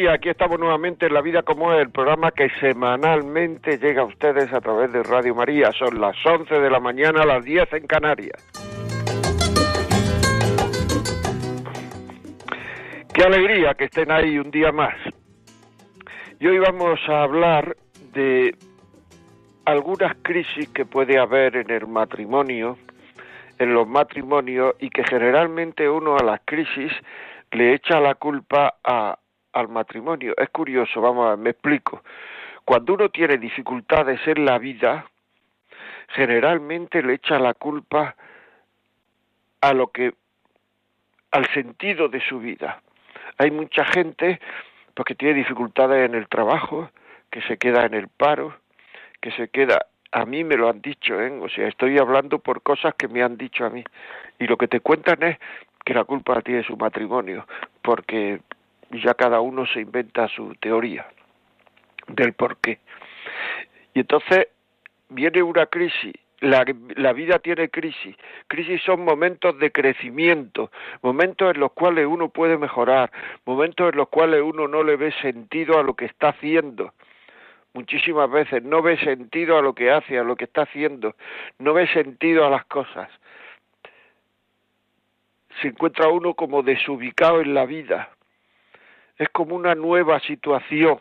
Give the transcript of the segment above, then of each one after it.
Días. Aquí estamos nuevamente en La Vida como es, el programa que semanalmente llega a ustedes a través de Radio María. Son las 11 de la mañana, las 10 en Canarias. Qué alegría que estén ahí un día más. Y hoy vamos a hablar de algunas crisis que puede haber en el matrimonio, en los matrimonios, y que generalmente uno a las crisis le echa la culpa a al matrimonio. Es curioso, vamos a ver, me explico. Cuando uno tiene dificultades en la vida, generalmente le echa la culpa a lo que al sentido de su vida. Hay mucha gente porque tiene dificultades en el trabajo, que se queda en el paro, que se queda a mí me lo han dicho, ¿eh? o sea, estoy hablando por cosas que me han dicho a mí. Y lo que te cuentan es que la culpa la tiene su matrimonio, porque ya cada uno se inventa su teoría del por qué. Y entonces viene una crisis, la, la, vida tiene crisis. Crisis son momentos de crecimiento, momentos en los cuales uno puede mejorar, momentos en los cuales uno no le ve sentido a lo que está haciendo. Muchísimas veces no ve sentido a lo que hace, a lo que está haciendo, no ve sentido a las cosas. Se encuentra uno como desubicado en la vida es como una nueva situación.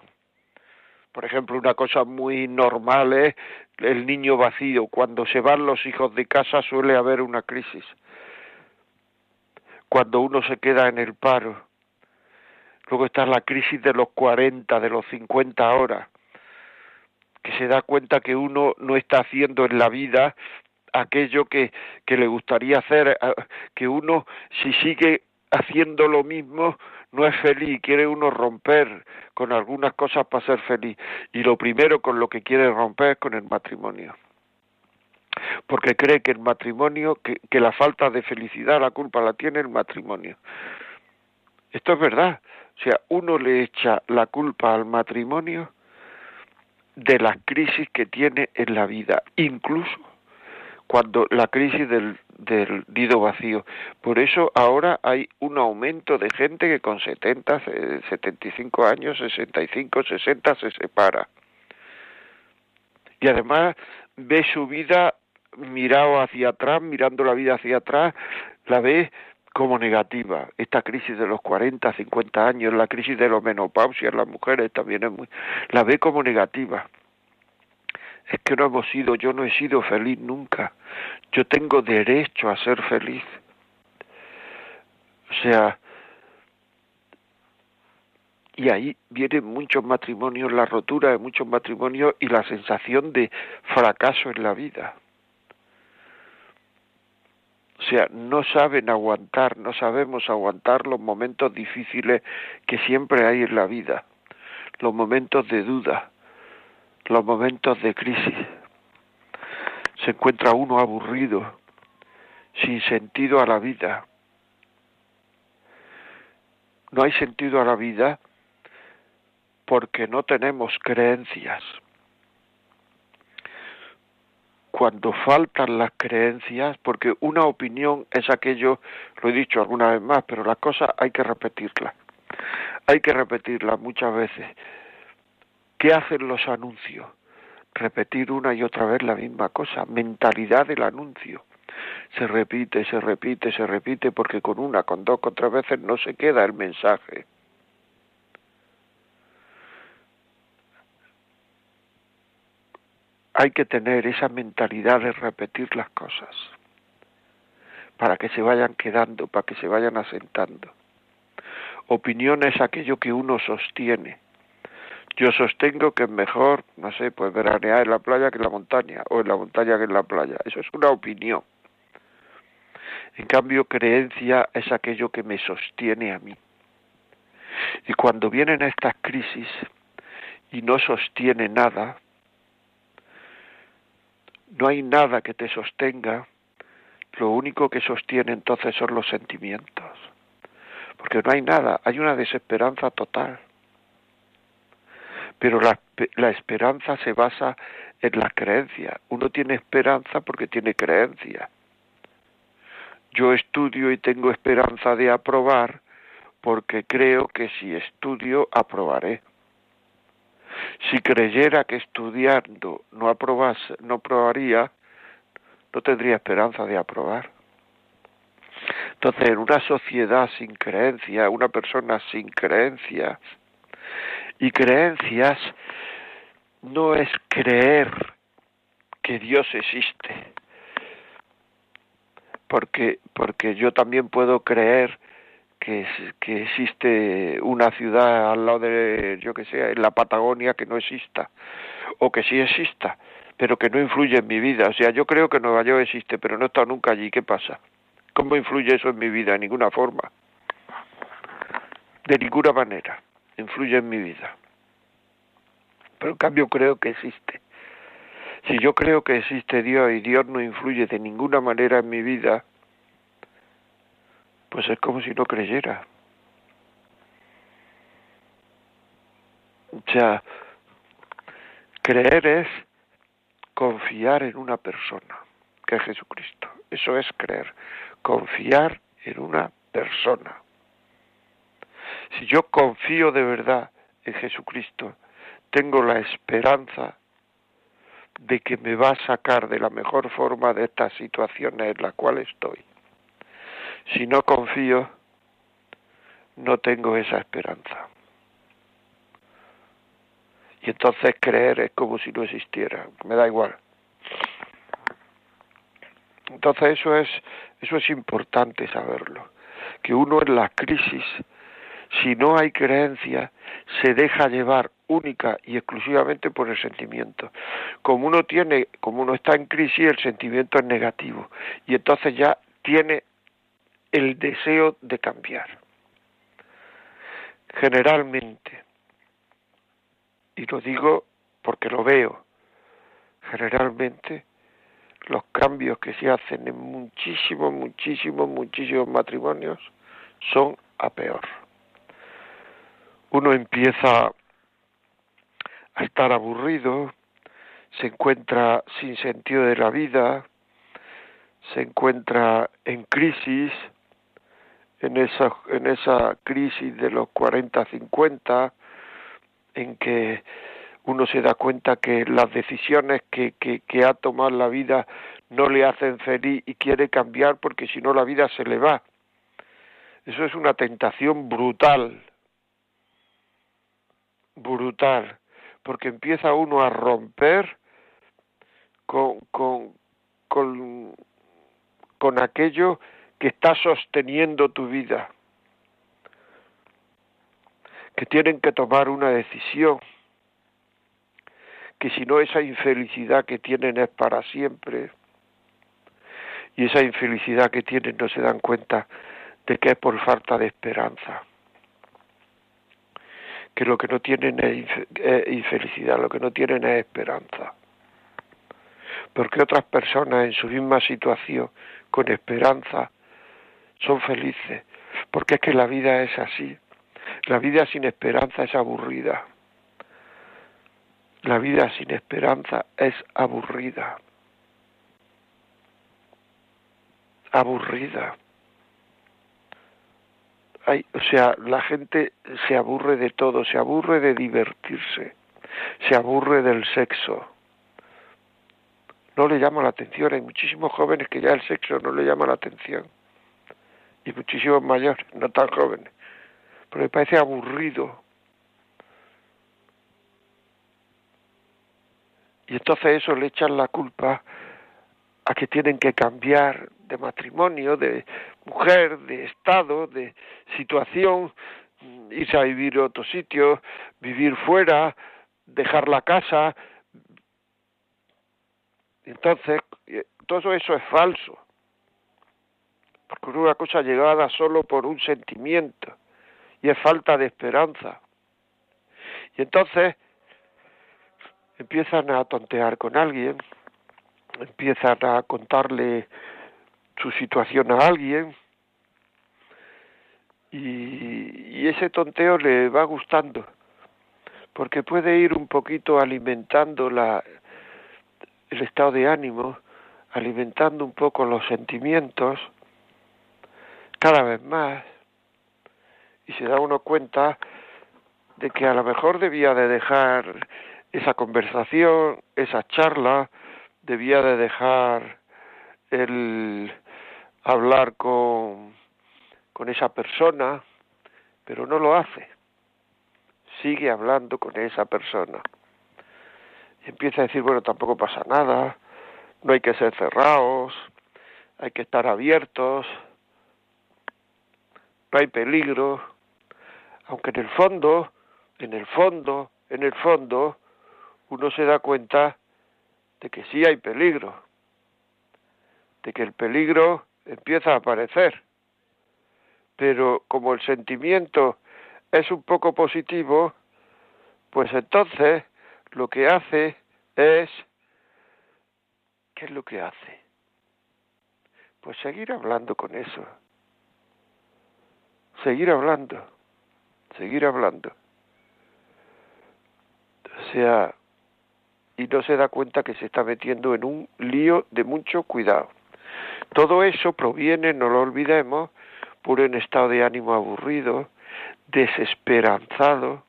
Por ejemplo, una cosa muy normal es el niño vacío. Cuando se van los hijos de casa suele haber una crisis. Cuando uno se queda en el paro. Luego está la crisis de los 40, de los 50 horas, que se da cuenta que uno no está haciendo en la vida aquello que, que le gustaría hacer, que uno si sigue haciendo lo mismo no es feliz, quiere uno romper con algunas cosas para ser feliz. Y lo primero con lo que quiere romper es con el matrimonio. Porque cree que el matrimonio, que, que la falta de felicidad, la culpa la tiene el matrimonio. Esto es verdad. O sea, uno le echa la culpa al matrimonio de las crisis que tiene en la vida, incluso cuando la crisis del, del nido vacío. Por eso ahora hay un aumento de gente que con 70, 75 años, 65, 60 se separa. Y además ve su vida mirado hacia atrás, mirando la vida hacia atrás, la ve como negativa. Esta crisis de los 40, 50 años, la crisis de la menopausia en las mujeres también es muy, la ve como negativa es que no hemos sido, yo no he sido feliz nunca. Yo tengo derecho a ser feliz. O sea, y ahí vienen muchos matrimonios, la rotura de muchos matrimonios y la sensación de fracaso en la vida. O sea, no saben aguantar, no sabemos aguantar los momentos difíciles que siempre hay en la vida, los momentos de duda, los momentos de crisis. Se encuentra uno aburrido, sin sentido a la vida. No hay sentido a la vida porque no tenemos creencias. Cuando faltan las creencias, porque una opinión es aquello, lo he dicho alguna vez más, pero la cosa hay que repetirla. Hay que repetirla muchas veces. ¿Qué hacen los anuncios? Repetir una y otra vez la misma cosa, mentalidad del anuncio. Se repite, se repite, se repite, porque con una, con dos, con tres veces no se queda el mensaje. Hay que tener esa mentalidad de repetir las cosas. para que se vayan quedando, para que se vayan asentando. Opinión es aquello que uno sostiene. Yo sostengo que es mejor, no sé, pues veranear en la playa que en la montaña, o en la montaña que en la playa. Eso es una opinión. En cambio, creencia es aquello que me sostiene a mí. Y cuando vienen estas crisis y no sostiene nada, no hay nada que te sostenga, lo único que sostiene entonces son los sentimientos. Porque no hay nada, hay una desesperanza total. Pero la, esperanza se basa en la creencia. Uno tiene esperanza porque tiene creencia. Yo estudio y tengo esperanza de aprobar porque creo que si estudio aprobaré. Si creyera que estudiando no aprobase, no aprobaría, no tendría esperanza de aprobar. Entonces, en una sociedad sin creencia, una persona sin creencias, y creencias no es creer que Dios existe, porque, porque yo también puedo creer que, que existe una ciudad al lado de, yo que sé, en la Patagonia que no exista, o que sí exista, pero que no influye en mi vida. O sea, yo creo que Nueva York existe, pero no he estado nunca allí. ¿Qué pasa? ¿Cómo influye eso en mi vida? De ninguna forma. De ninguna manera influye en mi vida. Pero en cambio creo que existe. Si yo creo que existe Dios y Dios no influye de ninguna manera en mi vida, pues es como si no creyera. O sea, creer es confiar en una persona, que es Jesucristo. Eso es creer, confiar en una persona. Si yo confío de verdad en Jesucristo, tengo la esperanza de que me va a sacar de la mejor forma de estas situaciones en las cuales estoy. Si no confío, no tengo esa esperanza. Y entonces creer es como si no existiera, me da igual. Entonces eso es, eso es importante saberlo, que uno en la crisis, si no hay creencia, se deja llevar única y exclusivamente por el sentimiento. Como uno tiene, como uno está en crisis, el sentimiento es negativo y entonces ya tiene el deseo de cambiar. Generalmente, y lo digo porque lo veo, generalmente los cambios que se hacen en muchísimos, muchísimos, muchísimos matrimonios son a peor. Uno empieza a estar aburrido, se encuentra sin sentido de la vida, se encuentra en crisis, en esa, en esa crisis de los 40-50, en que uno se da cuenta que las decisiones que, que, que ha tomado la vida no le hacen feliz y quiere cambiar porque si no la vida se le va. Eso es una tentación brutal, brutal porque empieza uno a romper con, con, con, aquello que está sosteniendo tu vida, que tienen que tomar una decisión, que si no esa infelicidad que tienen es para siempre, y esa infelicidad que tienen no se dan cuenta de que es por falta de esperanza que lo que no tienen es infelicidad, lo que no tienen es esperanza. Porque otras personas en su misma situación, con esperanza, son felices. Porque es que la vida es así. La vida sin esperanza es aburrida. La vida sin esperanza es aburrida. Aburrida o sea, la gente se aburre de todo, se aburre de divertirse, se aburre del sexo. No le llama la atención, hay muchísimos jóvenes que ya el sexo no le llama la atención. Y muchísimos mayores, no tan jóvenes. Pero me parece aburrido. Y entonces eso le echan la culpa a que tienen que cambiar de matrimonio, de mujer, de estado, de situación, irse a vivir a otro sitio, vivir fuera, dejar la casa. Entonces, eh, todo eso es falso. Porque una cosa llegada solo por un sentimiento y es falta de esperanza. Y entonces empiezan a tontear con alguien, empiezan a contarle su situación a alguien. Y, ese tonteo le va gustando porque puede ir un poquito alimentando la, el estado de ánimo, alimentando un poco los sentimientos cada vez más. Y se da uno cuenta de que a lo mejor debía de dejar esa conversación, esa charla, debía de dejar el hablar con, con esa persona, pero no lo hace. Sigue hablando con esa persona. Y empieza a decir, bueno, tampoco pasa nada, no hay que ser cerrados, hay que estar abiertos, no hay peligro, aunque en el fondo, en el fondo, en el fondo, uno se da cuenta de que sí hay peligro, de que el peligro empieza a aparecer. Pero como el sentimiento es un poco positivo, pues entonces lo que hace es, ¿qué es lo que hace? Pues seguir hablando con eso, seguir hablando, seguir hablando. O sea, y no se da cuenta que se está metiendo en un lío de mucho cuidado. Todo eso proviene, no lo olvidemos, por un estado de ánimo aburrido, desesperanzado,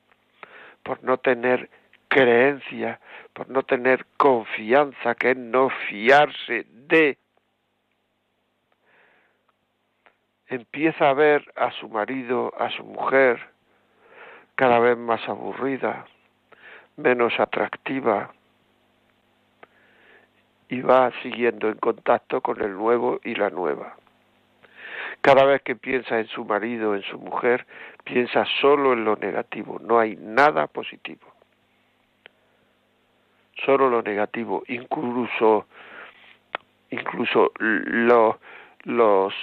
por no tener creencia, por no tener confianza, que es no fiarse de. Empieza a ver a su marido, a su mujer, cada vez más aburrida, menos atractiva, y va siguiendo en contacto con el nuevo y la nueva. Cada vez que piensa en su marido, en su mujer, piensa solo en lo negativo, no hay nada positivo. Solo lo negativo, incluso incluso los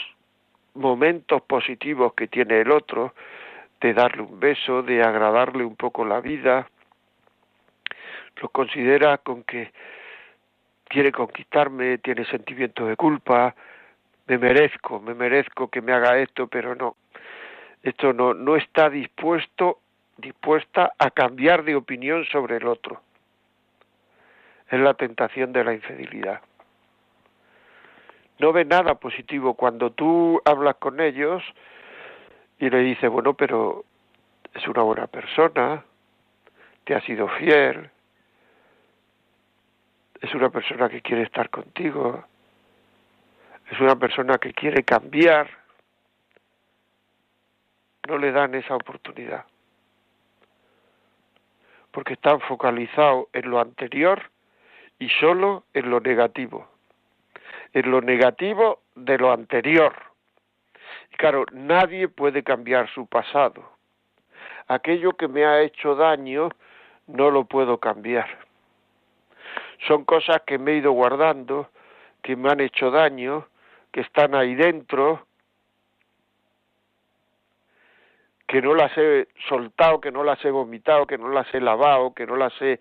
momentos positivos que tiene el otro, de darle un beso, de agradarle un poco la vida, lo considera con que quiere conquistarme, tiene sentimientos de culpa, me merezco, me merezco que me haga esto, pero no. Esto no, no está dispuesto, dispuesta a cambiar de opinión sobre el otro. Es la tentación de la infidelidad. No ve nada positivo cuando tú hablas con ellos y le dices, bueno, pero es una buena persona, te ha sido fiel, es una persona que quiere estar contigo, es una persona que quiere cambiar, no le dan esa oportunidad, porque están focalizados en lo anterior y solo en lo negativo, en lo negativo de lo anterior. Y claro, nadie puede cambiar su pasado. Aquello que me ha hecho daño no lo puedo cambiar son cosas que me he ido guardando, que me han hecho daño, que están ahí dentro, que no las he soltado, que no las he vomitado, que no las he lavado, que no las he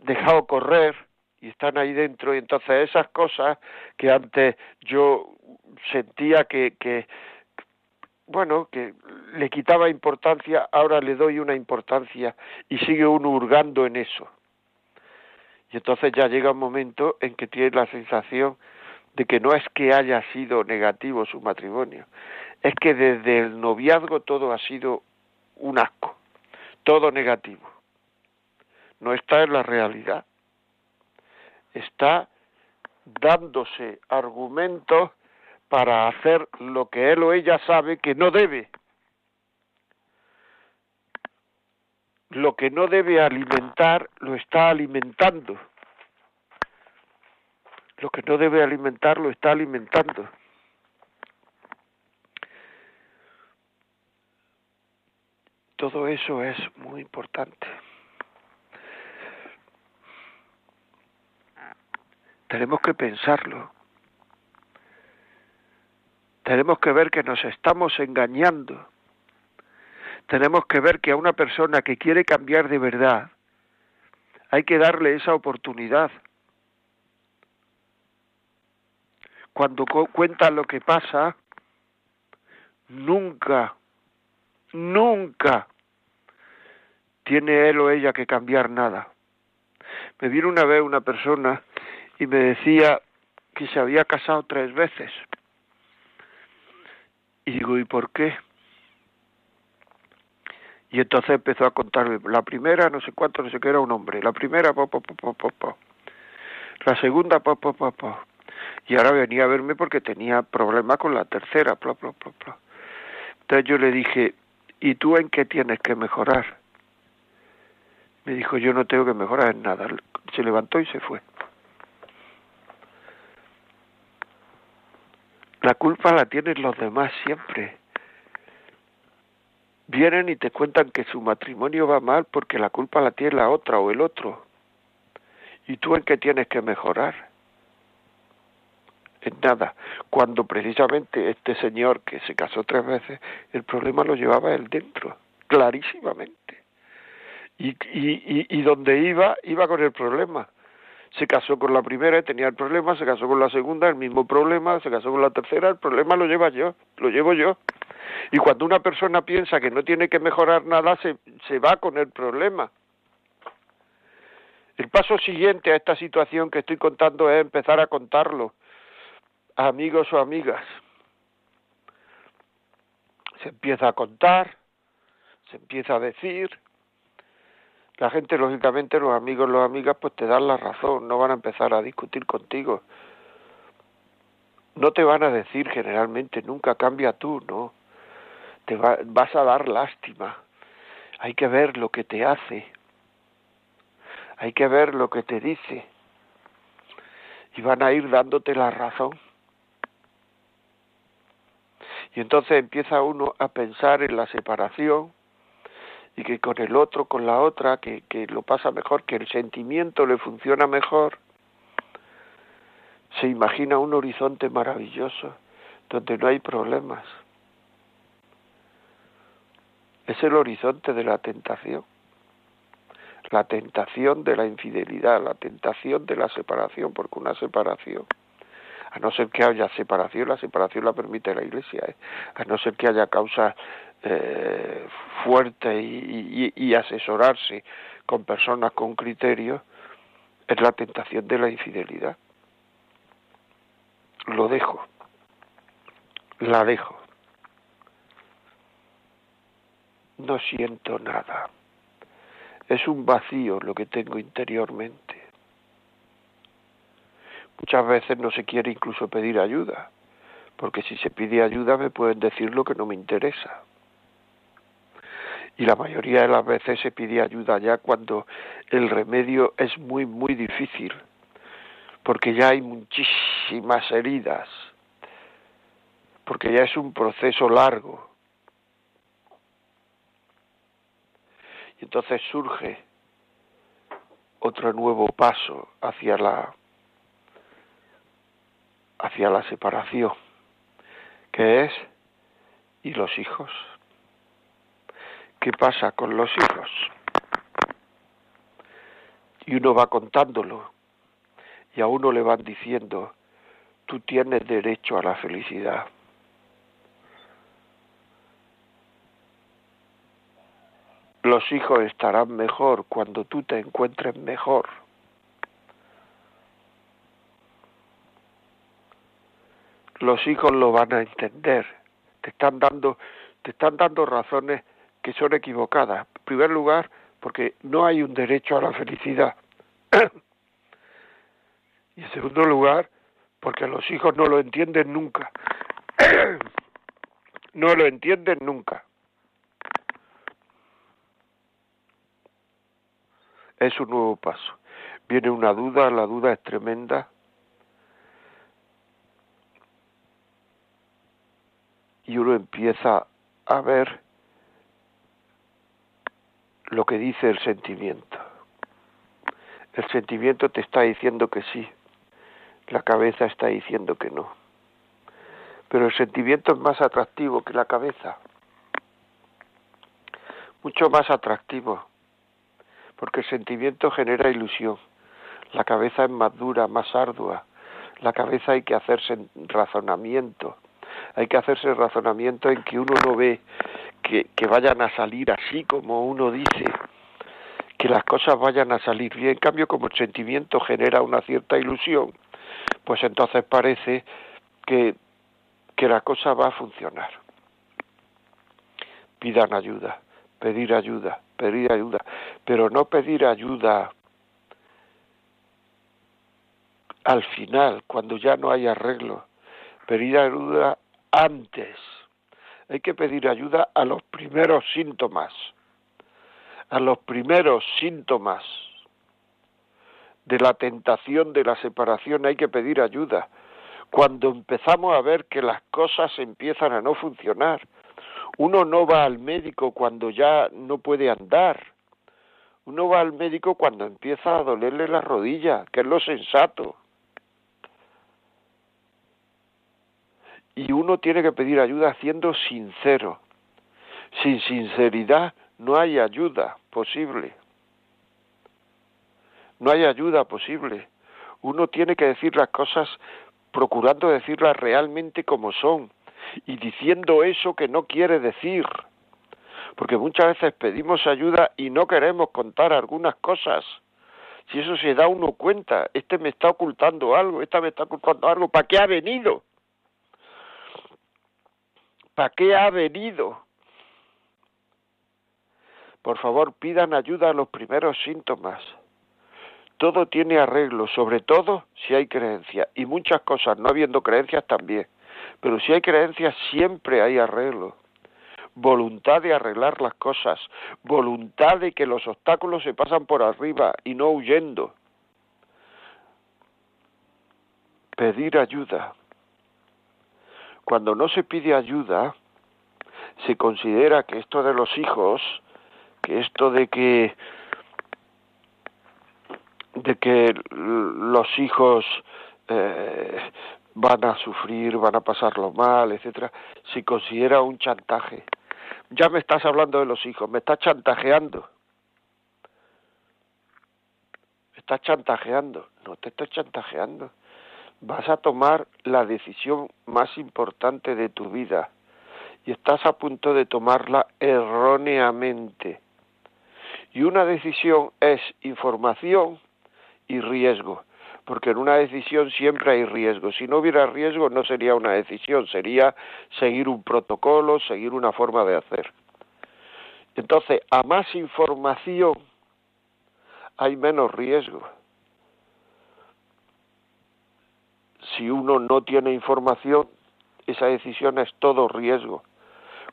dejado correr y están ahí dentro y entonces esas cosas que antes yo sentía que, que bueno, que le quitaba importancia, ahora le doy una importancia y sigue uno hurgando en eso. Y entonces ya llega un momento en que tiene la sensación de que no es que haya sido negativo su matrimonio, es que desde el noviazgo todo ha sido un asco, todo negativo. No está en la realidad, está dándose argumentos para hacer lo que él o ella sabe que no debe. Lo que no debe alimentar lo está alimentando. lo que no debe alimentar lo está alimentando. Todo eso es muy importante. Tenemos que pensarlo. Tenemos que ver que nos estamos engañando. Tenemos que ver que a una persona que quiere cambiar de verdad hay que darle esa oportunidad. Cuando cuenta lo que pasa, nunca, nunca tiene él o ella que cambiar nada. Me vino una vez una persona y me decía que se había casado tres veces. Y digo, ¿y por qué? Y entonces empezó a contarme, la primera, no sé cuánto, no sé qué, era un hombre. La primera, po, po, po, po, po. La segunda, po, po, po, po. Y ahora venía a verme porque tenía problemas con la tercera, plo, plo, plo, plo. Entonces yo le dije, ¿y tú en qué tienes que mejorar? Me dijo, yo no tengo que mejorar en nada. Se levantó y se fue. La culpa la tienen los demás siempre. Vienen y te cuentan que su matrimonio va mal porque la culpa la tiene la otra o el otro. ¿Y tú en qué tienes que mejorar? En nada. Cuando precisamente este señor que se casó tres veces, el problema lo llevaba él dentro, clarísimamente. Y, y, y donde iba, iba con el problema se casó con la primera y tenía el problema, se casó con la segunda, el mismo problema, se casó con la tercera, el problema lo lleva yo, lo llevo yo. Y cuando una persona piensa que no tiene que mejorar nada, se, se va con el problema. El paso siguiente a esta situación que estoy contando es empezar a contarlo a amigos o amigas. Se empieza a contar, se empieza a decir, la gente, lógicamente, los amigos, las amigas, pues te dan la razón, no van a empezar a discutir contigo. No te van a decir generalmente, nunca cambia tú, ¿no? Te vas a dar lástima. Hay que ver lo que te hace. Hay que ver lo que te dice. Y van a ir dándote la razón. Y entonces empieza uno a pensar en la separación, y que con el otro, con la otra, que, que lo pasa mejor, que el sentimiento le funciona mejor, se imagina un horizonte maravilloso donde no hay problemas. Es el horizonte de la tentación, la tentación de la infidelidad, la tentación de la separación, porque una separación, a no ser que haya separación, la separación la permite la Iglesia, ¿eh? a no ser que haya causas eh, fuerte y, asesorarse con personas con criterio es la tentación de la infidelidad. Lo dejo, la dejo. No siento nada. Es un vacío lo que tengo interiormente. Muchas veces no se quiere incluso pedir ayuda, porque si se pide ayuda me pueden decir lo que no me interesa y la mayoría de las veces se pide ayuda ya cuando el remedio es muy, muy difícil, porque ya hay muchísimas heridas, porque ya es un proceso largo. Y entonces surge otro nuevo paso hacia la hacia la separación, que es y los hijos. ¿Qué pasa con los hijos? Y uno va contándolo y a uno le van diciendo, tú tienes derecho a la felicidad. Los hijos estarán mejor cuando tú te encuentres mejor. Los hijos lo van a entender. Te están dando, te están dando razones que son equivocadas. En primer lugar, porque no hay un derecho a la felicidad. y en segundo lugar, porque los hijos no lo entienden nunca. no lo entienden nunca. Es un nuevo paso. Viene una duda, la duda es tremenda. Y uno empieza a ver lo que dice el sentimiento. El sentimiento te está diciendo que sí, la cabeza está diciendo que no. Pero el sentimiento es más atractivo que la cabeza, mucho más atractivo, porque el sentimiento genera ilusión, la cabeza es más dura, más ardua, la cabeza hay que hacerse razonamiento, hay que hacerse razonamiento en que uno no ve que, vayan a salir así como uno dice, que las cosas vayan a salir bien. En cambio, como el sentimiento genera una cierta ilusión, pues entonces parece que, que la cosa va a funcionar. Pidan ayuda, pedir ayuda, pedir ayuda, pero no pedir ayuda al final, cuando ya no hay arreglo, pedir ayuda antes. Hay que pedir ayuda a los primeros síntomas a los primeros síntomas de la tentación de la separación hay que pedir ayuda. Cuando empezamos a ver que las cosas empiezan a no funcionar, uno no va al médico cuando ya no puede andar. Uno va al médico cuando empieza a dolerle la rodilla, que es lo sensato. Y uno tiene que pedir ayuda siendo sincero. Sin sinceridad no hay ayuda posible. No hay ayuda posible. Uno tiene que decir las cosas procurando decirlas realmente como son y diciendo eso que no quiere decir. Porque muchas veces pedimos ayuda y no queremos contar algunas cosas. Si eso se da uno cuenta, este me está ocultando algo, esta me está ocultando algo, ¿para qué ha venido? ¿Para qué ha venido? Por favor, pidan ayuda a los primeros síntomas. Todo tiene arreglo, sobre todo si hay creencia. Y muchas cosas, no habiendo creencias también. Pero si hay creencias, siempre hay arreglo. Voluntad de arreglar las cosas. Voluntad de que los obstáculos se pasan por arriba y no huyendo. Pedir ayuda. Cuando no se pide ayuda, se considera que esto de los hijos que esto de que de que los hijos eh, van a sufrir, van a pasarlo mal, etcétera, se considera un chantaje. Ya me estás hablando de los hijos, me estás chantajeando. Me estás chantajeando, no te estoy chantajeando. Vas a tomar la decisión más importante de tu vida y estás a punto de tomarla erróneamente y una decisión es información y riesgo, porque en una decisión siempre hay riesgo. Si no hubiera riesgo no sería una decisión, sería seguir un protocolo, seguir una forma de hacer. Entonces, a más información hay menos riesgo. Si uno no tiene información, esa decisión es todo riesgo.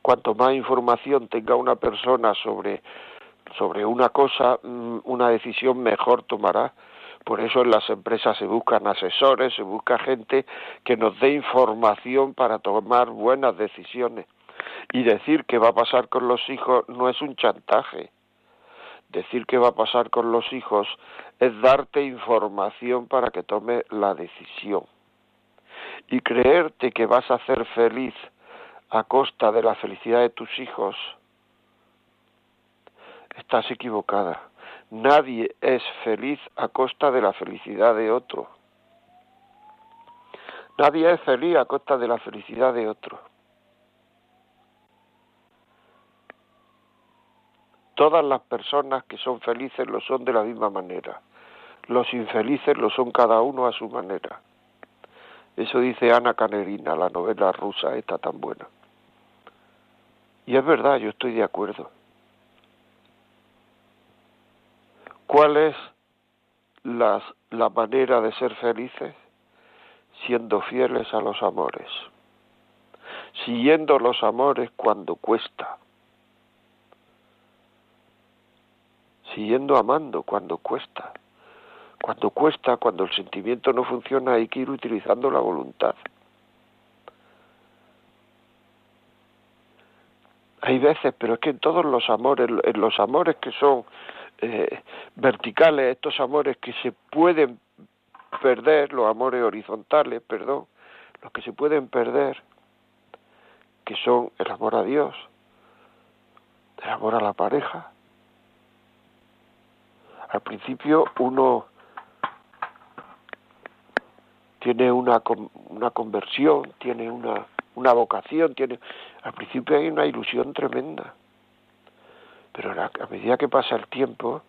Cuanto más información tenga una persona sobre sobre una cosa, mm, una decisión mejor tomará. Por eso en las empresas se buscan asesores, se busca gente que nos dé información para tomar buenas decisiones. Y decir que va a pasar con los hijos no es un chantaje. Decir que va a pasar con los hijos es darte información para que tome la decisión. Y creerte que vas a ser feliz a costa de la felicidad de tus hijos estás equivocada. Nadie es feliz a costa de la felicidad de otro. Nadie es feliz a costa de la felicidad de otro. Todas las personas que son felices lo son de la misma manera. Los infelices lo son cada uno a su manera. Eso dice Ana Canerina, la novela rusa esta tan buena. Y es verdad, yo estoy de acuerdo. ¿Cuál es la manera de ser felices? Siendo fieles a los amores, siguiendo los amores cuando cuesta, siguiendo amando cuando cuesta. Cuando cuesta, cuando el sentimiento no funciona, hay que ir utilizando la voluntad. hay veces, pero es que en todos los amores, en los amores que son eh, verticales, estos amores que se pueden perder, los amores horizontales, perdón, los que se pueden perder, que son el amor a Dios, el amor a la pareja. Al principio uno tiene una, una conversión, tiene una, una vocación, tiene al principio hay una ilusión tremenda, pero a medida que pasa el tiempo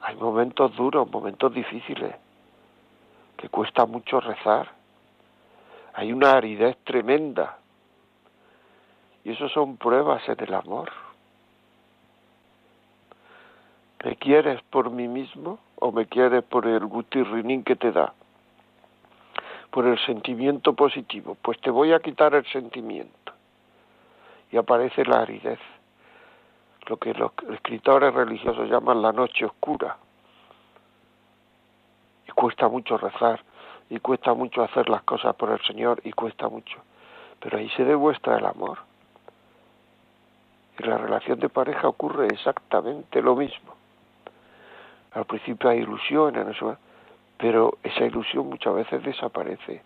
hay momentos duros, momentos difíciles, que cuesta mucho rezar, hay una aridez tremenda, y eso son pruebas en el amor. ¿Me quieres por mí mismo o me quieres por el gutirrinín que te da? Por el sentimiento positivo, pues te voy a quitar el sentimiento. Y aparece la aridez, lo que los escritores religiosos llaman la noche oscura. Y cuesta mucho rezar, y cuesta mucho hacer las cosas por el Señor, y cuesta mucho. Pero ahí se demuestra el amor. En la relación de pareja ocurre exactamente lo mismo. Al principio hay ilusión, en eso, pero esa ilusión muchas veces desaparece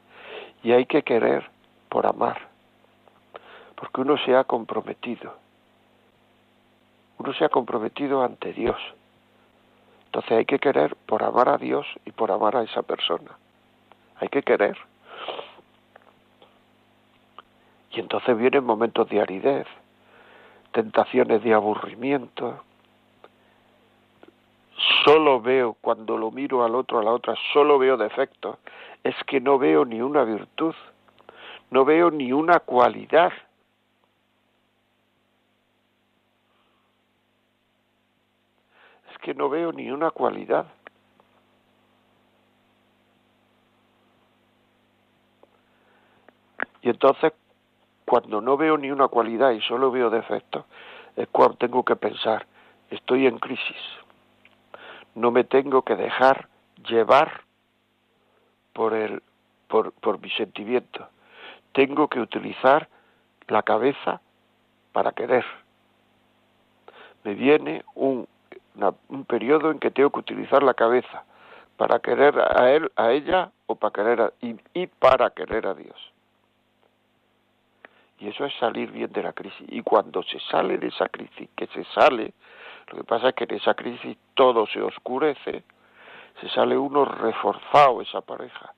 y hay que querer por amar, porque uno se ha comprometido, uno se ha comprometido ante Dios, entonces hay que querer por amar a Dios y por amar a esa persona, hay que querer. Y entonces vienen momentos de aridez, tentaciones de aburrimiento, solo veo, cuando lo miro al otro, a la otra, solo veo defectos, es que no veo ni una virtud, no veo ni una cualidad. Es que no veo ni una cualidad. Y entonces, cuando no veo ni una cualidad y solo veo defectos, es cuando tengo que pensar, estoy en crisis no me tengo que dejar llevar por el por, por mi sentimiento. Tengo que utilizar la cabeza para querer. Me viene un, un periodo en que tengo que utilizar la cabeza para querer a él, a ella o para querer a, y, y para querer a Dios. Y eso es salir bien de la crisis. Y cuando se sale de esa crisis, que se sale, lo que pasa es que en esa crisis todo se oscurece, se sale uno reforzado esa pareja.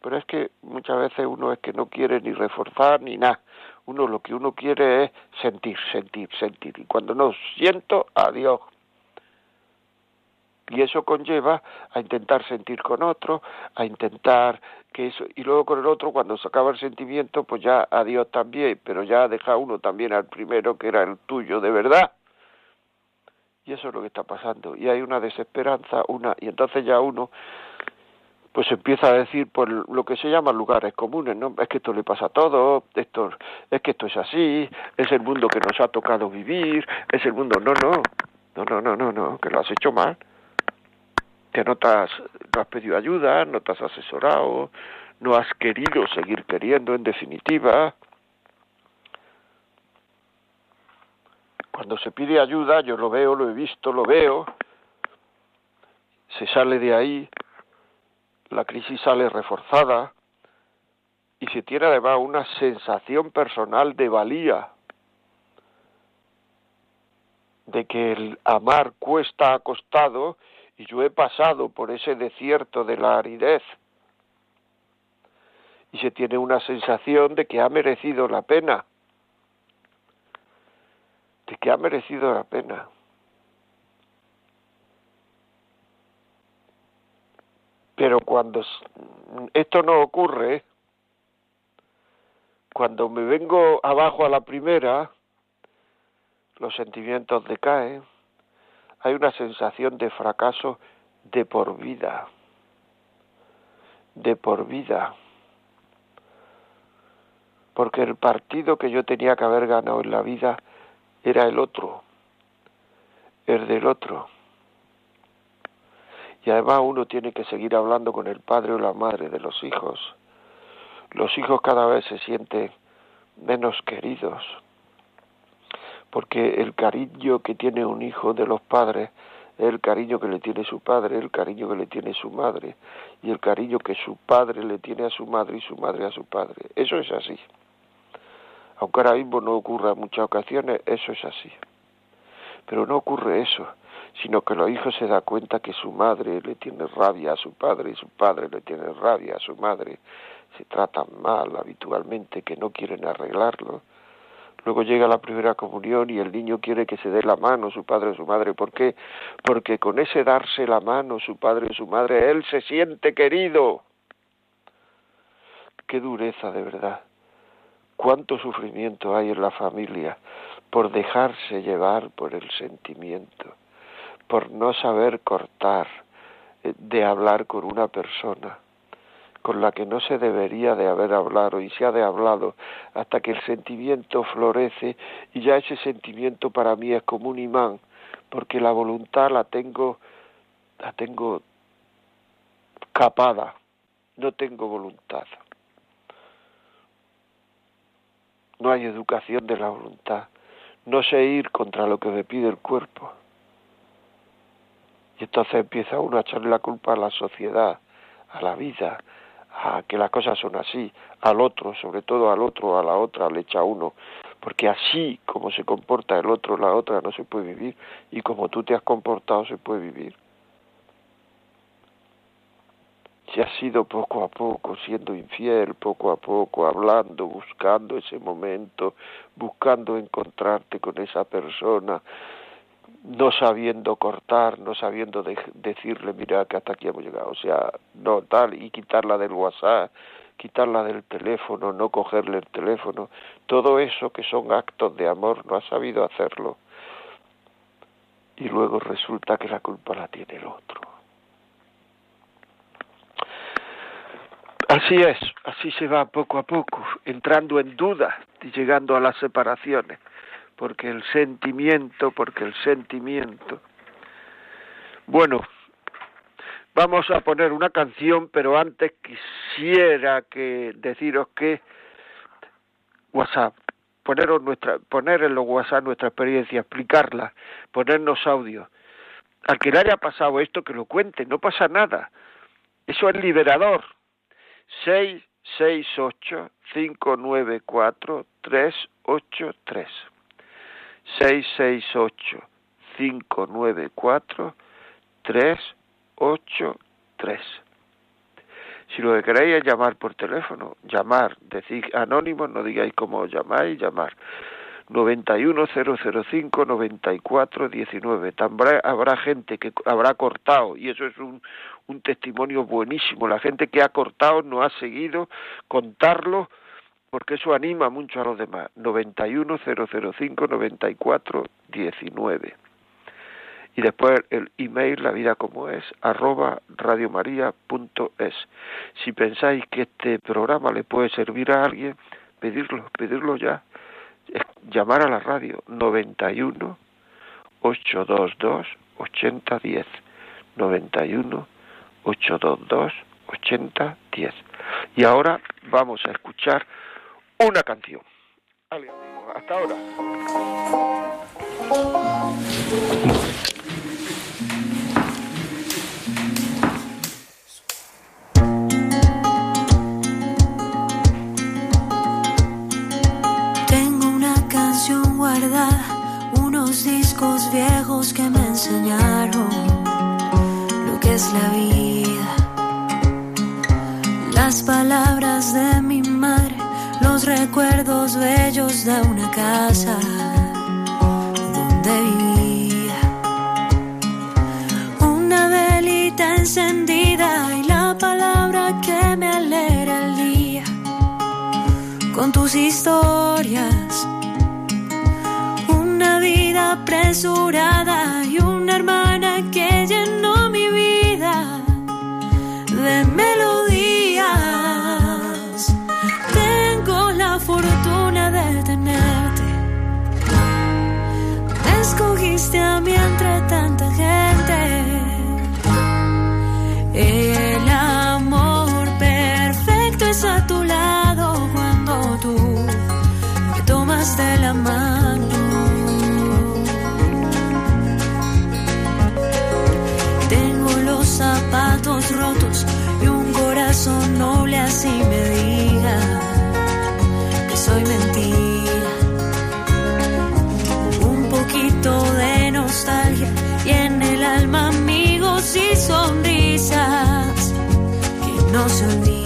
Pero es que muchas veces uno es que no quiere ni reforzar ni nada. Uno lo que uno quiere es sentir, sentir, sentir. Y cuando no siento, adiós. Y eso conlleva a intentar sentir con otro, a intentar que eso, y luego con el otro, cuando se acaba el sentimiento, pues ya adiós también, pero ya deja uno también al primero que era el tuyo de verdad. Y eso es lo que está pasando. Y hay una desesperanza, una y entonces ya uno pues empieza a decir por lo que se llaman lugares comunes, ¿no? Es que esto le pasa a todos, esto, es que esto es así, es el mundo que nos ha tocado vivir, es el mundo, no, no, no, no, no, no, no, que lo has hecho mal, que no te has, no has pedido ayuda, no te has asesorado, no has querido seguir queriendo, en definitiva, Cuando se pide ayuda, yo lo veo, lo he visto, lo veo, se sale de ahí, la crisis sale reforzada y se tiene además una sensación personal de valía, de que el amar cuesta a costado y yo he pasado por ese desierto de la aridez. Y se tiene una sensación de que ha merecido la pena que ha merecido la pena. Pero cuando esto no ocurre, cuando me vengo abajo a la primera, los sentimientos decaen, hay una sensación de fracaso de por vida, de por vida. Porque el partido que yo tenía que haber ganado en la vida era el otro, el del otro. Y además uno tiene que seguir hablando con el padre o la madre de los hijos. Los hijos cada vez se sienten menos queridos. porque el cariño que tiene un hijo de los padres es el cariño que le tiene su padre, el cariño que le tiene su madre y el cariño que su padre le tiene a su madre y su madre a su padre. Eso es así. Aunque ahora mismo no ocurra en muchas ocasiones, eso es así. Pero no ocurre eso, sino que los hijos se dan cuenta que su madre le tiene rabia a su padre y su padre le tiene rabia a su madre. Se tratan mal habitualmente, que no quieren arreglarlo Luego llega la primera comunión y el niño quiere que se dé la mano su padre o su madre. ¿Por qué? Porque con ese darse la mano su padre o su madre, él se siente querido. Qué dureza de verdad. Cuánto sufrimiento hay en la familia por dejarse llevar por el sentimiento, por no saber cortar eh, de hablar con una persona con la que no se debería de haber hablado y se ha de hablado hasta que el sentimiento florece y ya ese sentimiento para mí es como un imán porque la voluntad la tengo la tengo capada. No tengo voluntad no hay educación de la voluntad. No sé ir contra lo que me pide el cuerpo. Y entonces empieza uno a echarle la culpa a la sociedad a la vida a que las cosas son así, al otro, sobre todo al otro, a la otra, le echa uno, porque así como se comporta el otro, la otra, no se puede vivir, y como tú te has comportado, se puede vivir. Si has sido poco a poco siendo infiel, poco a poco hablando, buscando ese momento, buscando encontrarte con esa persona, no sabiendo cortar, no sabiendo decirle, mira que hasta aquí hemos llegado, o sea, no tal, y quitarla del WhatsApp, quitarla del teléfono, no cogerle el teléfono, todo eso que son actos de amor, no ha sabido hacerlo. Y luego resulta que la culpa la tiene el otro. Así es, así se va poco a poco, entrando en dudas y llegando a las separaciones porque el sentimiento, porque el sentimiento. Bueno, vamos a poner una canción, pero antes quisiera que deciros que WhatsApp, poneros nuestra, poner en los WhatsApp nuestra experiencia, explicarla, ponernos audio. Al que le haya pasado esto, que lo cuente, no pasa nada. Eso es liberador. 668 594 383 668 594 383. Si lo que queréis es llamar por teléfono, llamar, decir anónimo, no digáis cómo llamáis, llamar. 910059419. También habrá gente que habrá cortado y eso es un, un testimonio buenísimo. La gente que ha cortado no ha seguido contarlo porque eso anima mucho a los demás. 910059419. Y después el email, la vida como es, arroba radiomaria.es. Si pensáis que este programa le puede servir a alguien, pedirlo, pedirlo ya. Llamar a la radio 91 822 8010. 91 822 8010. Y ahora vamos a escuchar una canción. Hasta ahora. Discos viejos que me enseñaron lo que es la vida. Las palabras de mi madre los recuerdos bellos de una casa donde vivía. Una velita encendida y la palabra que me alegra el día. Con tus historias, y una hermana que llenó mi vida de melodía a mí entre tanta gente. El amor perfecto es a tu lado cuando tú me tomas de la mano. Zapatos rotos y un corazón noble así me diga que soy mentira. Un poquito de nostalgia y en el alma amigos y sonrisas que no se olvidan.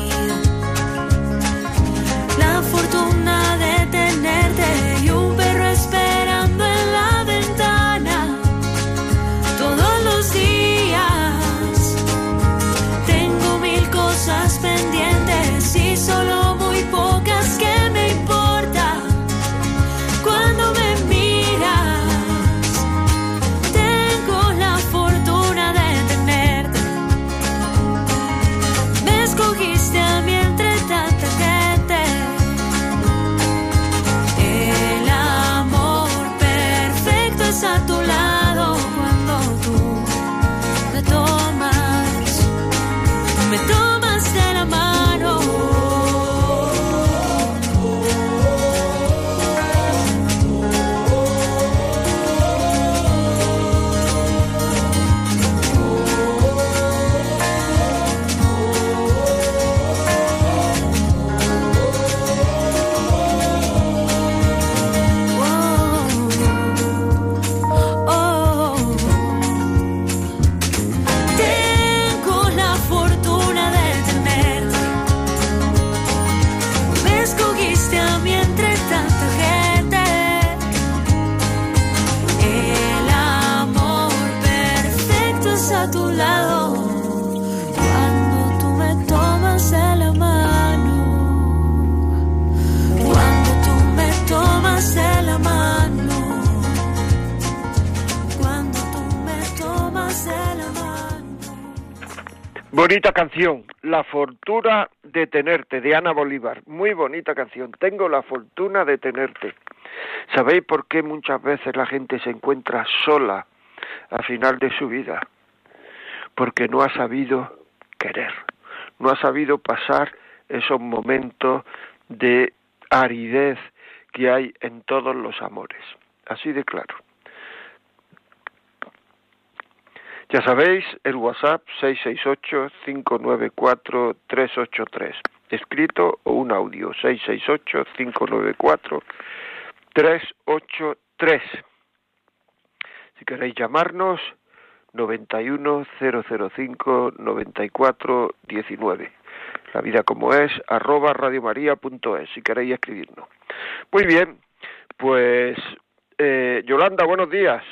Canción, La fortuna de tenerte, de Ana Bolívar. Muy bonita canción. Tengo la fortuna de tenerte. ¿Sabéis por qué muchas veces la gente se encuentra sola al final de su vida? Porque no ha sabido querer, no ha sabido pasar esos momentos de aridez que hay en todos los amores. Así de claro. Ya sabéis, el WhatsApp 668-594-383, escrito o un audio 668-594-383. Si queréis llamarnos, 91005-9419. La vida como es, arroba radiomaria.es, si queréis escribirnos. Muy bien, pues eh, Yolanda, buenos días.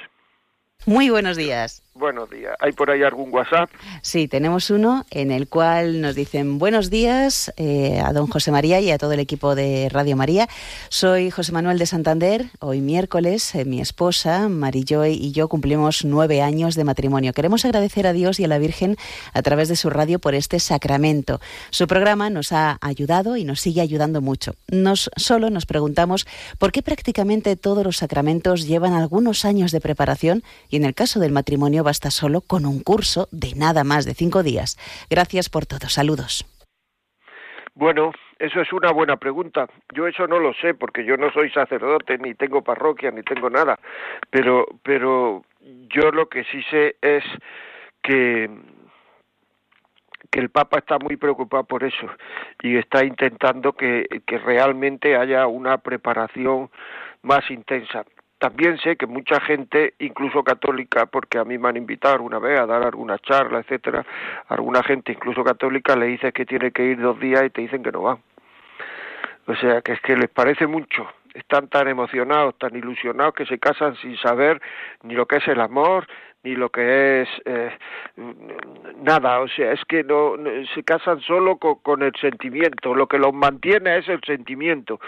Muy buenos días. Buenos días. ¿Hay por ahí algún WhatsApp? Sí, tenemos uno en el cual nos dicen buenos días eh, a don José María y a todo el equipo de Radio María. Soy José Manuel de Santander. Hoy miércoles eh, mi esposa, Marijoy y yo cumplimos nueve años de matrimonio. Queremos agradecer a Dios y a la Virgen a través de su radio por este sacramento. Su programa nos ha ayudado y nos sigue ayudando mucho. Nos solo nos preguntamos por qué prácticamente todos los sacramentos llevan algunos años de preparación y en el caso del matrimonio basta solo con un curso de nada más de cinco días. Gracias por todo. Saludos. Bueno, eso es una buena pregunta. Yo eso no lo sé porque yo no soy sacerdote, ni tengo parroquia, ni tengo nada. Pero, pero yo lo que sí sé es que que el Papa está muy preocupado por eso y está intentando que, que realmente haya una preparación más intensa. También sé que mucha gente, incluso católica, porque a mí me han invitado alguna vez a dar alguna charla, etcétera, alguna gente, incluso católica, le dice que tiene que ir dos días y te dicen que no va. O sea, que es que les parece mucho. Están tan emocionados, tan ilusionados que se casan sin saber ni lo que es el amor, ni lo que es eh, nada, o sea, es que no, se casan solo con, el sentimiento, lo que los mantiene es el sentimiento.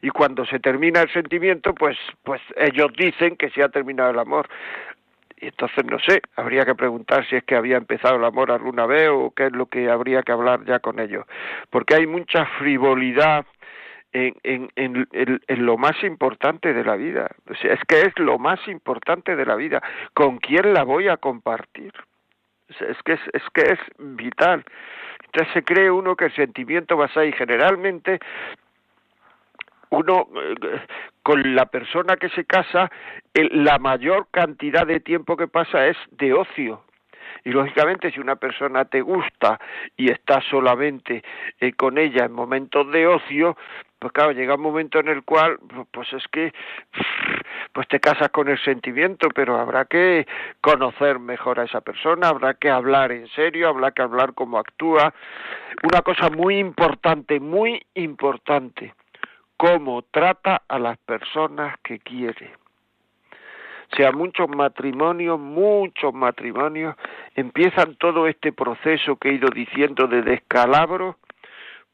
Y cuando se termina el sentimiento, pues, pues ellos dicen que se ha terminado el amor. Y entonces no sé, habría que preguntar si es que había empezado el amor alguna vez o qué es lo que habría que hablar ya con ellos, porque hay mucha frivolidad en, en, en, lo más importante de la vida. O sea, es que es lo más importante de la vida. ¿Con quién la voy a compartir? es que es, es que es vital. Entonces se cree uno que el sentimiento va a ser y generalmente uno eh, con la persona que se casa la mayor cantidad de tiempo que pasa es de ocio Y lógicamente si una persona te gusta y estás solamente eh, con ella en momentos de ocio, pues claro, llega un momento en el cual, pues es que, pues te casas con el sentimiento, pero habrá que conocer mejor a esa persona, habrá que hablar en serio, habrá que hablar cómo actúa. Una cosa muy importante, muy importante, cómo trata a las personas que quiere. O sea, muchos matrimonios, muchos matrimonios empiezan todo este proceso que he ido diciendo de descalabro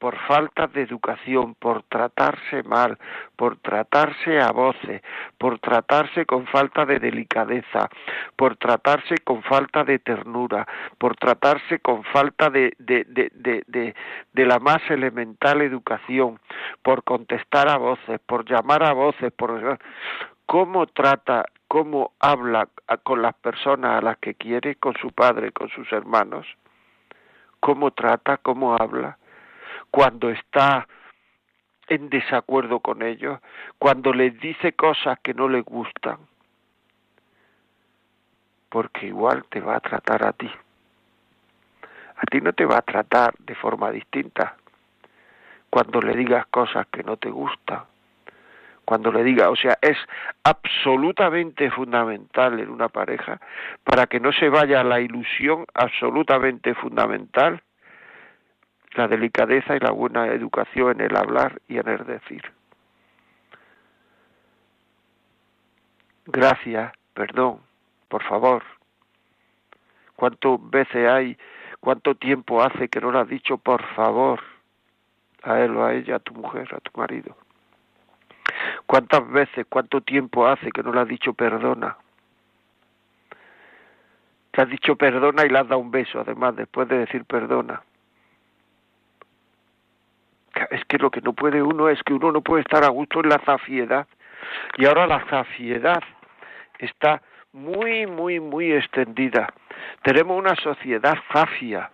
por falta de educación, por tratarse mal, por tratarse a voces, por tratarse con falta de delicadeza, por tratarse con falta de ternura, por tratarse con falta de, de, de, de, la más elemental educación, por contestar a voces, por llamar a voces, por cómo trata, cómo habla con las personas a las que quiere, con su padre, con sus hermanos, cómo trata, cómo habla cuando está en desacuerdo con ellos, cuando les dice cosas que no les gustan, porque igual te va a tratar a ti. A ti no te va a tratar de forma distinta cuando le digas cosas que no te gustan, cuando le digas, o sea, es absolutamente fundamental en una pareja para que no se vaya la ilusión absolutamente fundamental la delicadeza y la buena educación en el hablar y en el decir. Gracias, perdón, por favor. ¿Cuántas veces hay, cuánto tiempo hace que no le has dicho por favor a él o a ella, a tu mujer, a tu marido? ¿Cuántas veces, cuánto tiempo hace que no le has dicho perdona? Te has dicho perdona y le has dado un beso, además, después de decir perdona es que lo que no puede uno es que uno no puede estar a gusto en la zafiedad. Y ahora la zafiedad está muy, muy, muy extendida. Tenemos una sociedad zafia,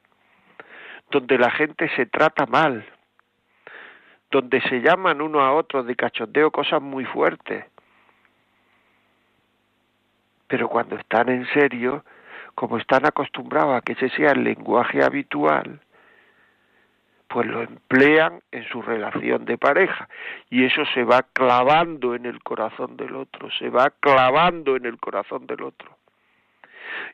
donde la gente se trata mal, donde se llaman uno a otro de cachondeo cosas muy fuertes. Pero cuando están en serio, como están acostumbrados a que ese sea el lenguaje habitual, pues lo emplean en su relación de pareja y eso se va clavando en el corazón del otro, se va clavando en el corazón del otro.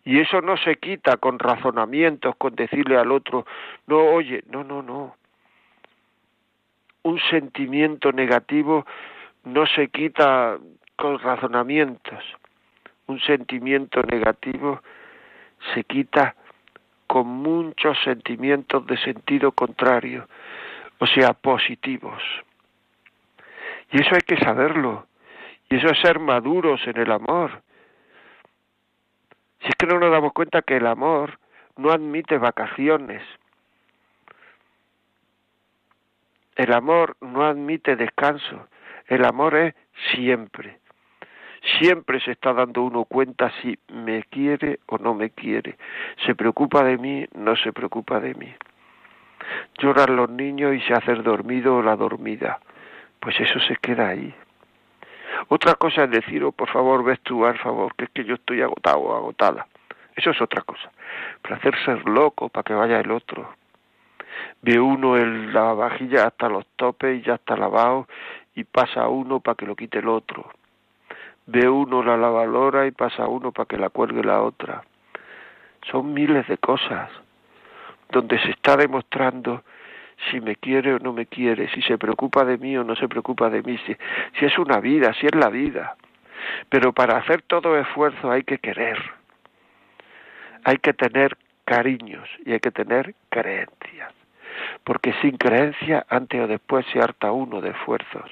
Y eso no se quita con razonamientos, con decirle al otro, no, oye, no, no, no. Un sentimiento negativo no se quita con razonamientos. Un sentimiento negativo se quita con muchos sentimientos de sentido contrario, o sea, positivos. Y eso hay que saberlo. Y eso es ser maduros en el amor. Si es que no nos damos cuenta que el amor no admite vacaciones. El amor no admite descanso. El amor es siempre. Siempre se está dando uno cuenta si me quiere o no me quiere. Se preocupa de mí, no se preocupa de mí. Lloran los niños y se hace el dormido o la dormida. Pues eso se queda ahí. Otra cosa es decir, oh, por favor, ves tú, al favor, que es que yo estoy agotado o agotada. Eso es otra cosa. Pero hacerse loco para que vaya el otro. Ve uno en la vajilla hasta los topes y ya está lavado y pasa uno para que lo quite el otro ve uno la lavadora y pasa uno para que la cuelgue la otra. Son miles de cosas donde se está demostrando si me quiere o no me quiere, si se preocupa de mí o no se preocupa de mí, si, si es una vida, si es la vida. Pero para hacer todo esfuerzo hay que querer, hay que tener cariños y hay que tener creencias, porque sin creencia antes o después se harta uno de esfuerzos.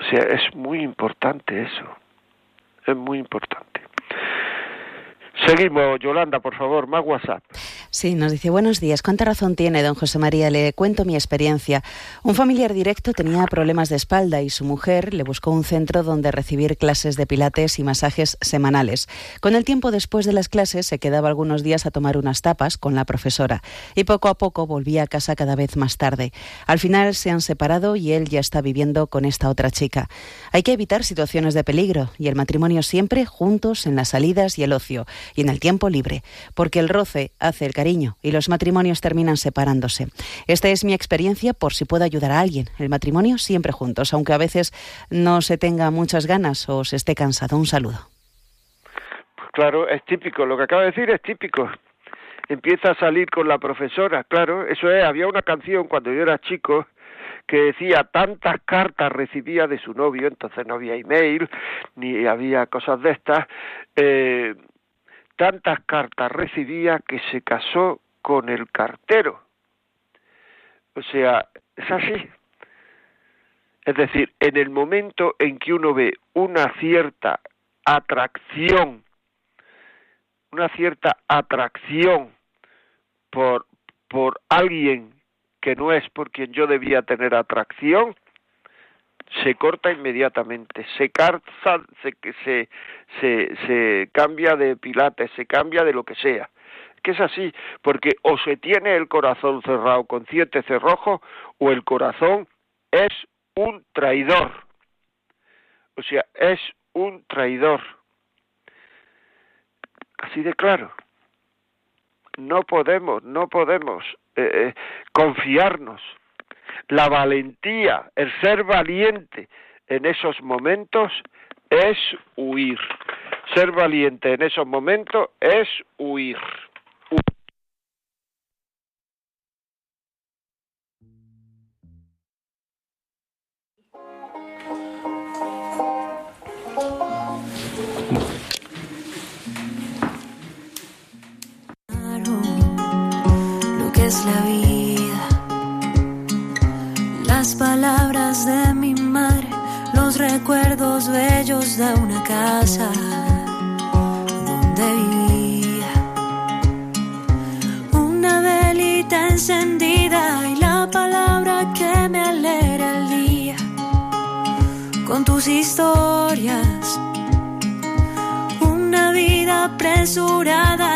O sea, es muy importante eso. Es muy importante. Seguimos, Yolanda, por favor, más WhatsApp. Sí, nos dice, buenos días. ¿Cuánta razón tiene, don José María? Le cuento mi experiencia. Un familiar directo tenía problemas de espalda y su mujer le buscó un centro donde recibir clases de pilates y masajes semanales. Con el tiempo después de las clases se quedaba algunos días a tomar unas tapas con la profesora y poco a poco volvía a casa cada vez más tarde. Al final se han separado y él ya está viviendo con esta otra chica. Hay que evitar situaciones de peligro y el matrimonio siempre juntos en las salidas y el ocio y en el tiempo libre, porque el roce hace el cariño y los matrimonios terminan separándose. Esta es mi experiencia por si puedo ayudar a alguien. El matrimonio siempre juntos, aunque a veces no se tenga muchas ganas o se esté cansado. Un saludo. Pues claro, es típico. Lo que acaba de decir es típico. Empieza a salir con la profesora, claro. Eso es, había una canción cuando yo era chico que decía tantas cartas recibía de su novio, entonces no había email, ni había cosas de estas, eh, tantas cartas recibía que se casó con el cartero. O sea, es así. Es decir, en el momento en que uno ve una cierta atracción, una cierta atracción por, por alguien que no es por quien yo debía tener atracción, se corta inmediatamente, se carza, se, se, se, se cambia de pilates, se cambia de lo que sea que es así, porque o se tiene el corazón cerrado con siete cerrojos o el corazón es un traidor. O sea, es un traidor. Así de claro. No podemos, no podemos eh, eh, confiarnos. La valentía, el ser valiente en esos momentos es huir. Ser valiente en esos momentos es huir. Las palabras de mi madre, los recuerdos bellos de una casa donde vivía. Una velita encendida y la palabra que me alegra el día. Con tus historias, una vida apresurada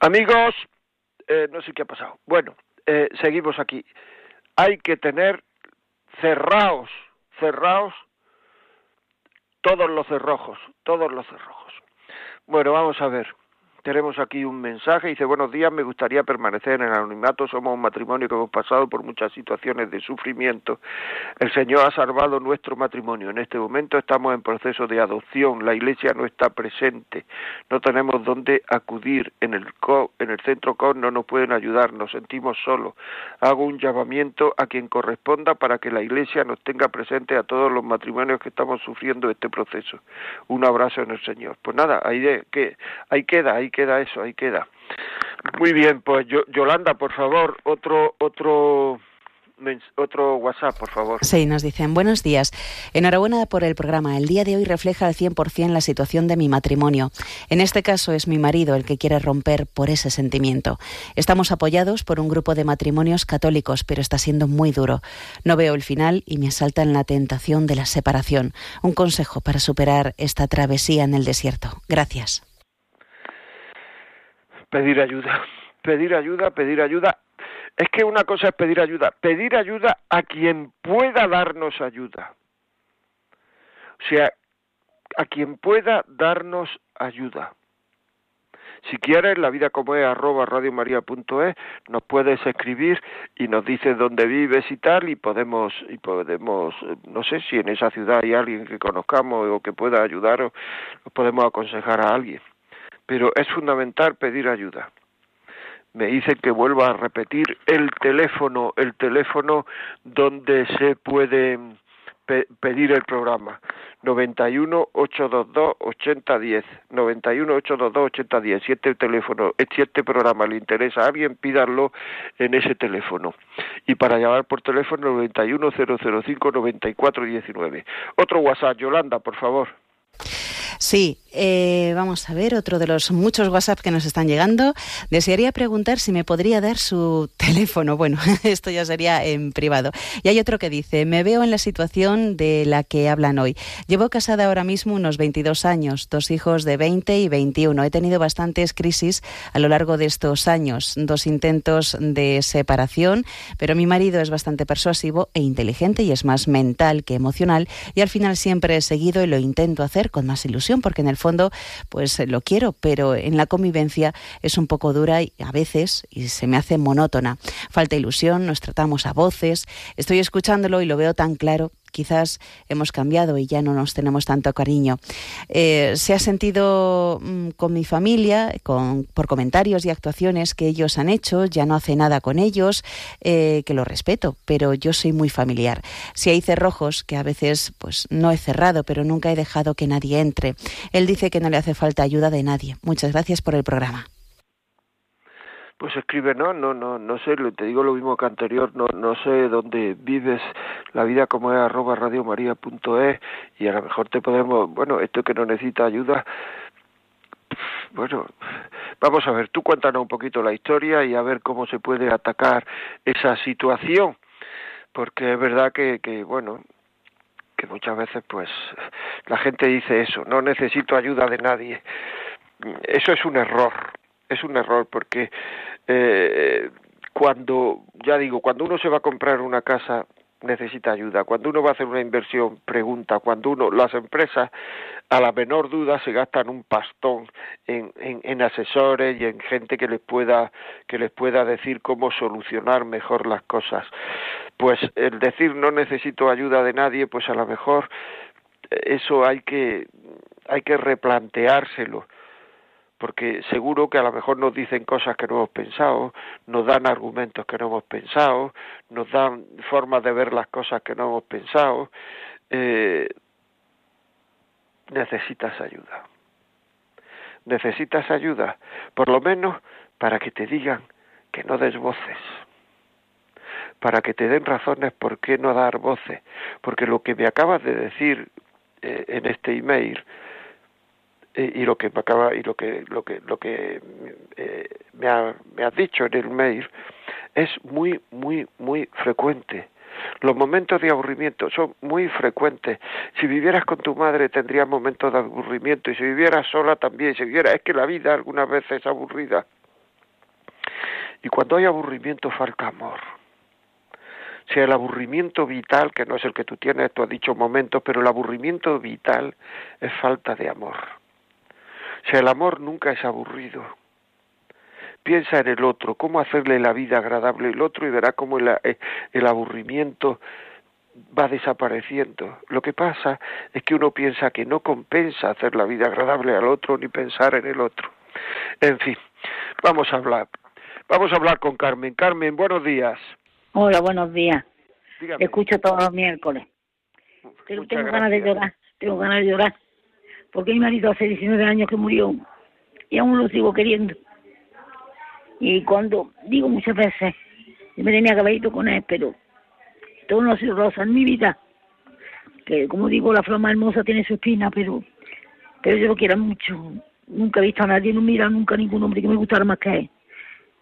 Amigos, eh, no sé qué ha pasado. Bueno, eh, seguimos aquí. Hay que tener cerrados, cerrados todos los cerrojos, todos los cerrojos. Bueno, vamos a ver. Tenemos aquí un mensaje, dice, buenos días, me gustaría permanecer en el anonimato, somos un matrimonio que hemos pasado por muchas situaciones de sufrimiento. El Señor ha salvado nuestro matrimonio. En este momento estamos en proceso de adopción, la iglesia no está presente, no tenemos dónde acudir, en el, en el centro CON no nos pueden ayudar, nos sentimos solos. Hago un llamamiento a quien corresponda para que la iglesia nos tenga presente a todos los matrimonios que estamos sufriendo este proceso. Un abrazo en el Señor. Pues nada, ahí, de, que, ahí queda, ahí queda eso, ahí queda. Muy bien, pues Yolanda, por favor, otro otro otro WhatsApp, por favor. Sí, nos dicen, buenos días. Enhorabuena por el programa. El día de hoy refleja al 100% la situación de mi matrimonio. En este caso es mi marido el que quiere romper por ese sentimiento. Estamos apoyados por un grupo de matrimonios católicos, pero está siendo muy duro. No veo el final y me asalta en la tentación de la separación. Un consejo para superar esta travesía en el desierto. Gracias pedir ayuda, pedir ayuda, pedir ayuda. Es que una cosa es pedir ayuda, pedir ayuda a quien pueda darnos ayuda. O sea, a quien pueda darnos ayuda. Si quieres, la vida como es arroba radiomaria.es, nos puedes escribir y nos dices dónde vives y tal y podemos y podemos no sé si en esa ciudad hay alguien que conozcamos o que pueda ayudaros, podemos aconsejar a alguien. Pero es fundamental pedir ayuda. Me dice que vuelva a repetir el teléfono, el teléfono donde se puede pedir el programa. 91 822 8010 91 822 8010 si este teléfono si este programa le interesa a alguien pídanlo en ese teléfono. Y para llamar por teléfono 91 005 9419 otro WhatsApp Yolanda por favor. Sí, eh, vamos a ver, otro de los muchos WhatsApp que nos están llegando. Desearía preguntar si me podría dar su teléfono. Bueno, esto ya sería en privado. Y hay otro que dice, me veo en la situación de la que hablan hoy. Llevo casada ahora mismo unos 22 años, dos hijos de 20 y 21. He tenido bastantes crisis a lo largo de estos años, dos intentos de separación, pero mi marido es bastante persuasivo e inteligente y es más mental que emocional y al final siempre he seguido y lo intento hacer con más ilusión porque en el fondo pues lo quiero, pero en la convivencia es un poco dura y a veces y se me hace monótona. Falta ilusión, nos tratamos a voces, estoy escuchándolo y lo veo tan claro quizás hemos cambiado y ya no nos tenemos tanto cariño. Eh, se ha sentido mm, con mi familia, con, por comentarios y actuaciones que ellos han hecho, ya no hace nada con ellos, eh, que lo respeto, pero yo soy muy familiar. Si hay cerrojos, que a veces pues no he cerrado, pero nunca he dejado que nadie entre. Él dice que no le hace falta ayuda de nadie. Muchas gracias por el programa pues escribe no no no no sé te digo lo mismo que anterior no no sé dónde vives la vida como es arroba radiomaria.es y a lo mejor te podemos bueno esto que no necesita ayuda bueno vamos a ver tú cuéntanos un poquito la historia y a ver cómo se puede atacar esa situación porque es verdad que que bueno que muchas veces pues la gente dice eso no necesito ayuda de nadie. Eso es un error es un error porque eh, cuando, ya digo, cuando uno se va a comprar una casa necesita ayuda. Cuando uno va a hacer una inversión, pregunta. Cuando uno, las empresas, a la menor duda, se gastan un pastón en, en, en, asesores y en gente que les pueda que les pueda decir cómo solucionar mejor las cosas. Pues el decir no necesito ayuda de nadie, pues a lo mejor eso hay que hay que replanteárselo porque seguro que a lo mejor nos dicen cosas que no hemos pensado, nos dan argumentos que no hemos pensado, nos dan formas de ver las cosas que no hemos pensado. Eh, necesitas ayuda. Necesitas ayuda, por lo menos para que te digan que no des voces, para que te den razones por qué no dar voces, porque lo que me acabas de decir eh, en este email y lo que me acaba y lo que lo que lo que eh, me, ha, has dicho en el mail es muy muy muy frecuente los momentos de aburrimiento son muy frecuentes. Si vivieras con tu madre tendrías momentos de aburrimiento y si vivieras sola también. Si vivieras, es que la vida algunas veces es aburrida. Y cuando hay aburrimiento falta amor. Si el aburrimiento vital, que no es el que tú tienes, tú has dicho momentos, pero el aburrimiento vital es falta de amor. Si el amor nunca es aburrido. Piensa en el otro, cómo hacerle la vida agradable al otro y verá cómo el, eh, el aburrimiento va desapareciendo. Lo que pasa es que uno piensa que no compensa hacer la vida agradable al otro ni pensar en el otro. En fin, vamos a hablar. Vamos a hablar con Carmen. Carmen, buenos días. Hola, buenos días. Escucho todos los miércoles. tengo ganas de llorar, tengo ganas de llorar porque mi marido hace 19 años que murió y aún lo sigo queriendo. Y cuando digo muchas veces, yo me tenía que con él, pero todo no ha sido rosa en mi vida. Que como digo, la flor más hermosa tiene su espina, pero, pero yo lo quiero mucho. Nunca he visto a nadie, no mira nunca a ningún hombre que me gustara más que él.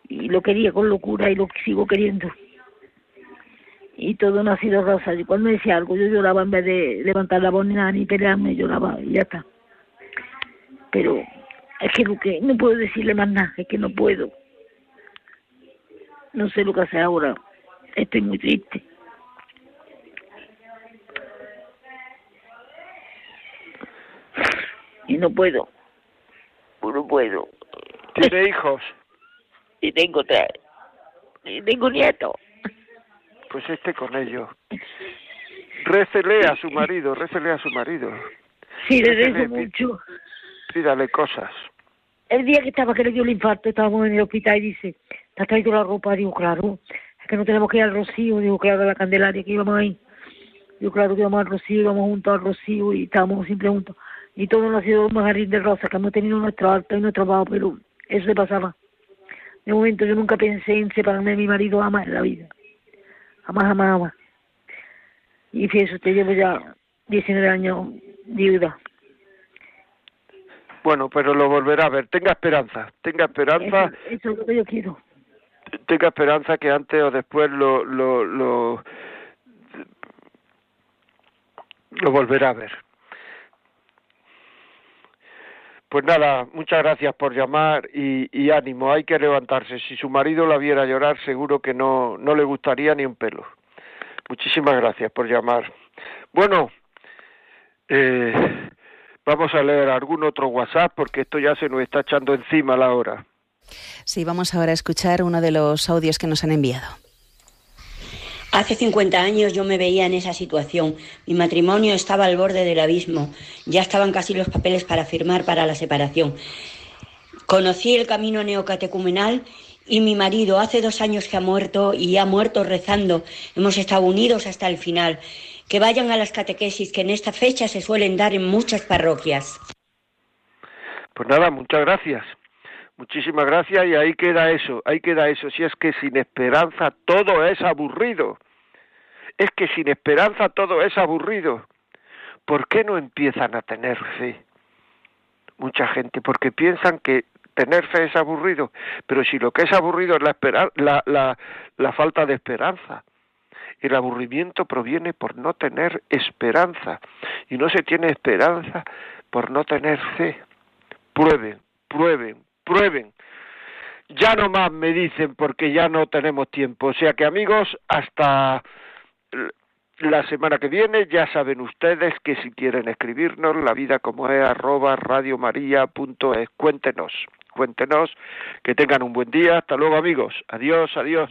Y lo quería con locura y lo sigo queriendo. Y todo no ha sido rosa. Y cuando decía algo, yo lloraba en vez de levantar la voz ni nada, ni pelearme, lloraba y ya está pero es que, lo que no puedo decirle más nada, es que no puedo. No sé lo que hacer ahora. Estoy muy triste. Y no puedo. No puedo. ¿Tiene hijos? Y tengo tres. Y tengo nietos. Pues esté con ellos. Récele a su marido, récele a su marido. Sí, le rezo mucho. Pídale cosas. El día que estaba, que le dio el infarto, estábamos en el hospital y dice, ¿te has traído la ropa? Digo, claro, es que no tenemos que ir al Rocío. Digo, claro, a la Candelaria que íbamos ahí. Digo, claro, que íbamos al Rocío, íbamos juntos al Rocío y estábamos siempre juntos. Y todo nos ha sido un jardín de rosa, que hemos tenido nuestro alto y nuestro bajo, pero eso le pasaba. De momento yo nunca pensé en separarme de mi marido jamás en la vida. Jamás, jamás, jamás. Y fíjese, usted llevo ya 19 años viuda. Bueno, pero lo volverá a ver. Tenga esperanza, tenga esperanza. Eso, es lo que yo quiero. Tenga esperanza que antes o después lo, lo, lo, lo volverá a ver. Pues nada, muchas gracias por llamar y, y, ánimo, hay que levantarse. Si su marido la viera llorar, seguro que no, no le gustaría ni un pelo. Muchísimas gracias por llamar. Bueno, eh, vamos a leer algún otro WhatsApp porque esto ya se nos está echando encima la hora. Sí, vamos ahora a escuchar uno de los audios que nos han enviado. Hace 50 años yo me veía en esa situación. Mi matrimonio estaba al borde del abismo. Ya estaban casi los papeles para firmar para la separación. Conocí el camino neocatecumenal y mi marido hace dos años que ha muerto y ha muerto rezando. Hemos estado unidos hasta el final. Que vayan a las catequesis que en esta fecha se suelen dar en muchas parroquias. Pues nada, muchas gracias. Muchísimas gracias y ahí queda eso, ahí queda eso. Si es que sin esperanza todo es aburrido. Es que sin esperanza todo es aburrido. ¿Por qué no empiezan a tener fe? Mucha gente, porque piensan que tener fe es aburrido, pero si lo que es aburrido es la, la, la, la falta de esperanza. El aburrimiento proviene por no tener esperanza y no se tiene esperanza por no tener fe. Prueben, prueben, prueben. Ya no más me dicen porque ya no tenemos tiempo. O sea que amigos, hasta la semana que viene ya saben ustedes que si quieren escribirnos, la vida como es arroba radiomaria.es. Cuéntenos, cuéntenos, que tengan un buen día. Hasta luego amigos. Adiós, adiós.